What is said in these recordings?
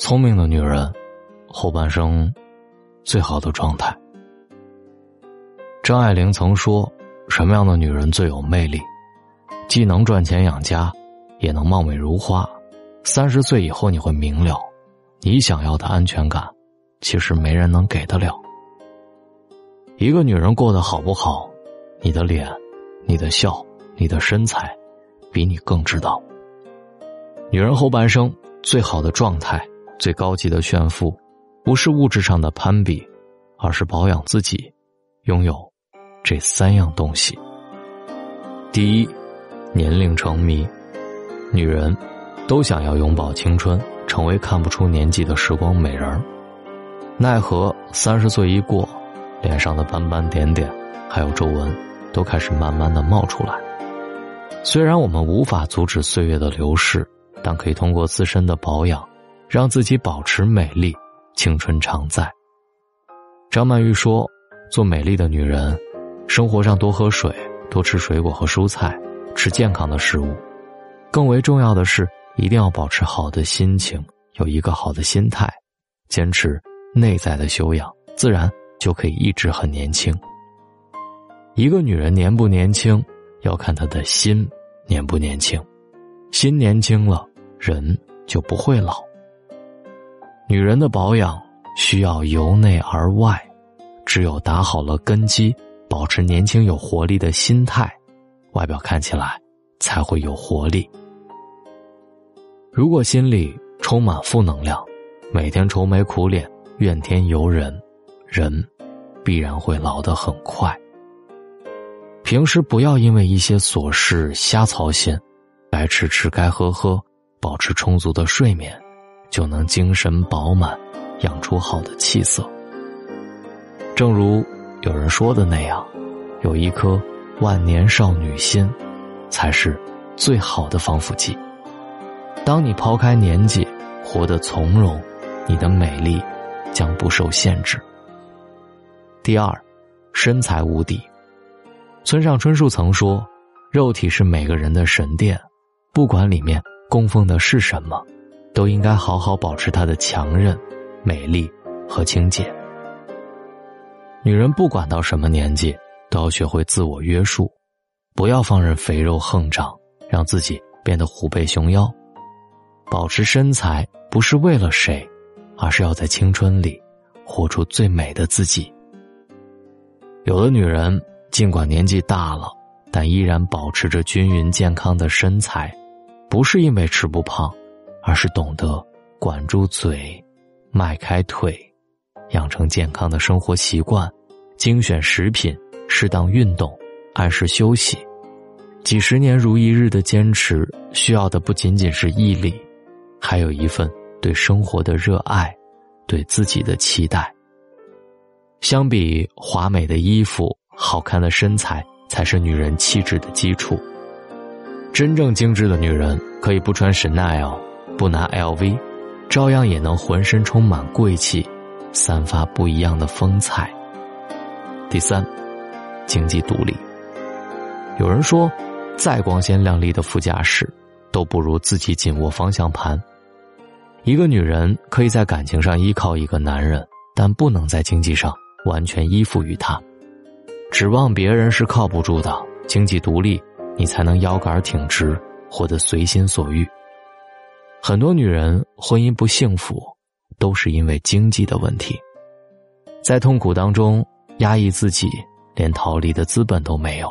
聪明的女人，后半生最好的状态。张爱玲曾说：“什么样的女人最有魅力？既能赚钱养家，也能貌美如花。三十岁以后，你会明了，你想要的安全感，其实没人能给得了。一个女人过得好不好，你的脸、你的笑、你的身材，比你更知道。女人后半生最好的状态。”最高级的炫富，不是物质上的攀比，而是保养自己，拥有这三样东西。第一，年龄成谜，女人都想要永葆青春，成为看不出年纪的时光美人儿。奈何三十岁一过，脸上的斑斑点点还有皱纹都开始慢慢的冒出来。虽然我们无法阻止岁月的流逝，但可以通过自身的保养。让自己保持美丽，青春常在。张曼玉说：“做美丽的女人，生活上多喝水，多吃水果和蔬菜，吃健康的食物。更为重要的是，一定要保持好的心情，有一个好的心态，坚持内在的修养，自然就可以一直很年轻。一个女人年不年轻，要看她的心年不年轻，心年轻了，人就不会老。”女人的保养需要由内而外，只有打好了根基，保持年轻有活力的心态，外表看起来才会有活力。如果心里充满负能量，每天愁眉苦脸、怨天尤人，人必然会老得很快。平时不要因为一些琐事瞎操心，该吃吃，该喝喝，保持充足的睡眠。就能精神饱满，养出好的气色。正如有人说的那样，有一颗万年少女心，才是最好的防腐剂。当你抛开年纪，活得从容，你的美丽将不受限制。第二，身材无敌。村上春树曾说：“肉体是每个人的神殿，不管里面供奉的是什么。”都应该好好保持她的强韧、美丽和清洁。女人不管到什么年纪，都要学会自我约束，不要放任肥肉横长，让自己变得虎背熊腰。保持身材不是为了谁，而是要在青春里活出最美的自己。有的女人尽管年纪大了，但依然保持着均匀健康的身材，不是因为吃不胖。而是懂得管住嘴，迈开腿，养成健康的生活习惯，精选食品，适当运动，按时休息。几十年如一日的坚持，需要的不仅仅是毅力，还有一份对生活的热爱，对自己的期待。相比华美的衣服，好看的身材才是女人气质的基础。真正精致的女人，可以不穿 Chanel。不拿 LV，照样也能浑身充满贵气，散发不一样的风采。第三，经济独立。有人说，再光鲜亮丽的副驾驶，都不如自己紧握方向盘。一个女人可以在感情上依靠一个男人，但不能在经济上完全依附于他。指望别人是靠不住的，经济独立，你才能腰杆挺直，活得随心所欲。很多女人婚姻不幸福，都是因为经济的问题。在痛苦当中压抑自己，连逃离的资本都没有。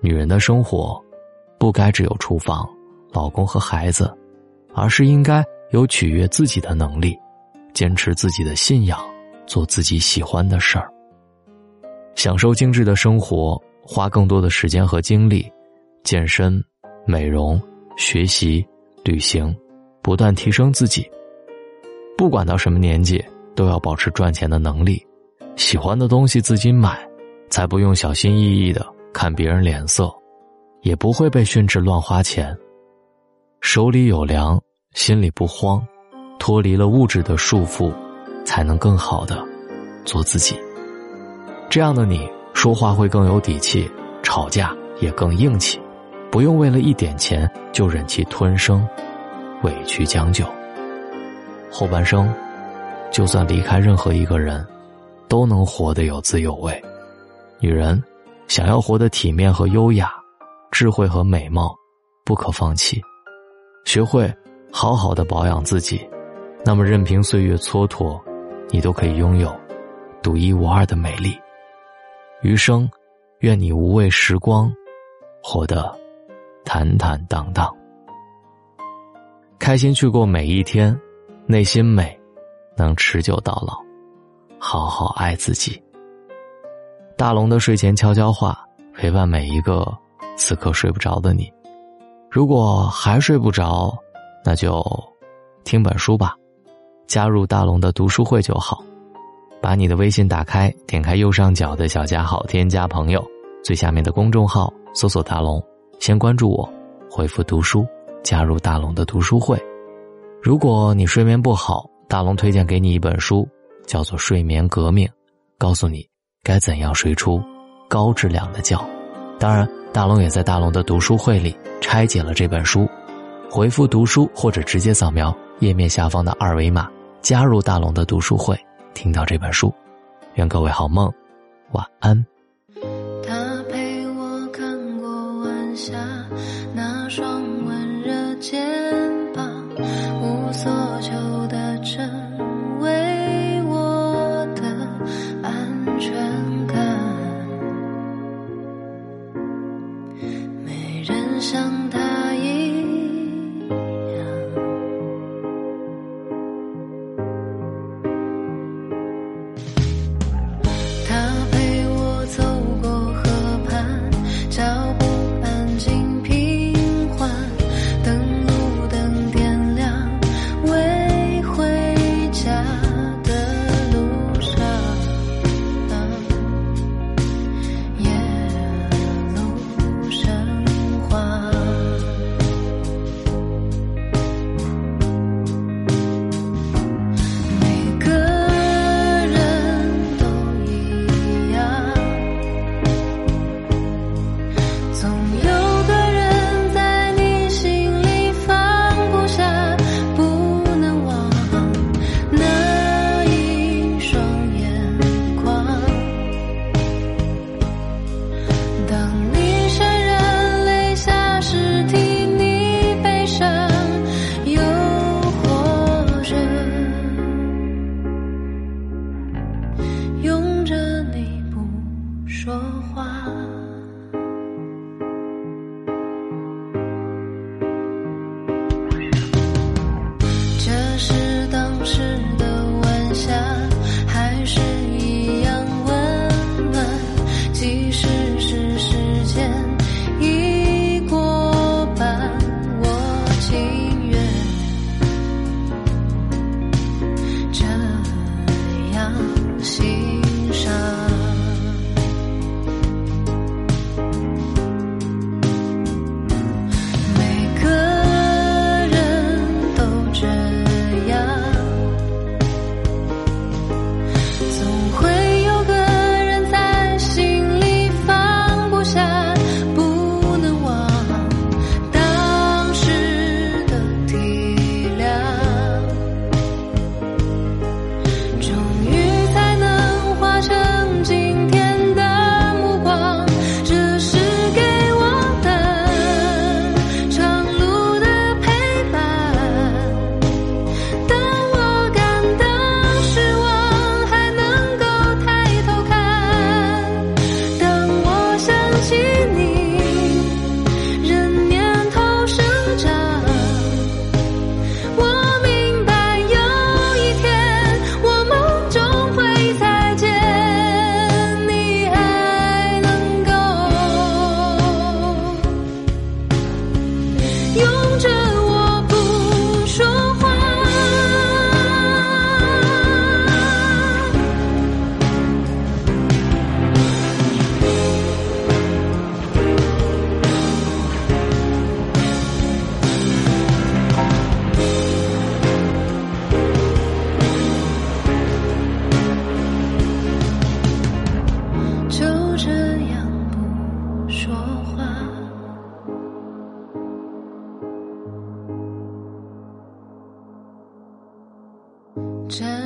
女人的生活，不该只有厨房、老公和孩子，而是应该有取悦自己的能力，坚持自己的信仰，做自己喜欢的事儿，享受精致的生活，花更多的时间和精力，健身、美容、学习。旅行，不断提升自己。不管到什么年纪，都要保持赚钱的能力。喜欢的东西自己买，才不用小心翼翼的看别人脸色，也不会被训斥乱花钱。手里有粮，心里不慌，脱离了物质的束缚，才能更好的做自己。这样的你，说话会更有底气，吵架也更硬气。不用为了一点钱就忍气吞声，委屈将就。后半生，就算离开任何一个人，都能活得有滋有味。女人想要活得体面和优雅，智慧和美貌不可放弃。学会好好的保养自己，那么任凭岁月蹉跎，你都可以拥有独一无二的美丽。余生，愿你无畏时光，活得坦坦荡荡，开心去过每一天，内心美，能持久到老。好好爱自己。大龙的睡前悄悄话，陪伴每一个此刻睡不着的你。如果还睡不着，那就听本书吧，加入大龙的读书会就好。把你的微信打开，点开右上角的小加号，添加朋友，最下面的公众号搜索大龙，先关注我，回复读书，加入大龙的读书会。如果你睡眠不好，大龙推荐给你一本书，叫做《睡眠革命》，告诉你该怎样睡出高质量的觉。当然。大龙也在大龙的读书会里拆解了这本书，回复“读书”或者直接扫描页面下方的二维码，加入大龙的读书会，听到这本书。愿各位好梦，晚安。下，那双温热肩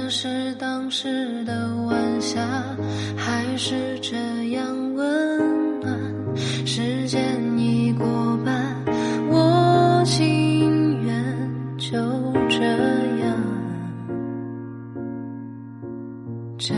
是当时的晚霞，还是这样温暖。时间已过半，我情愿就这样。这。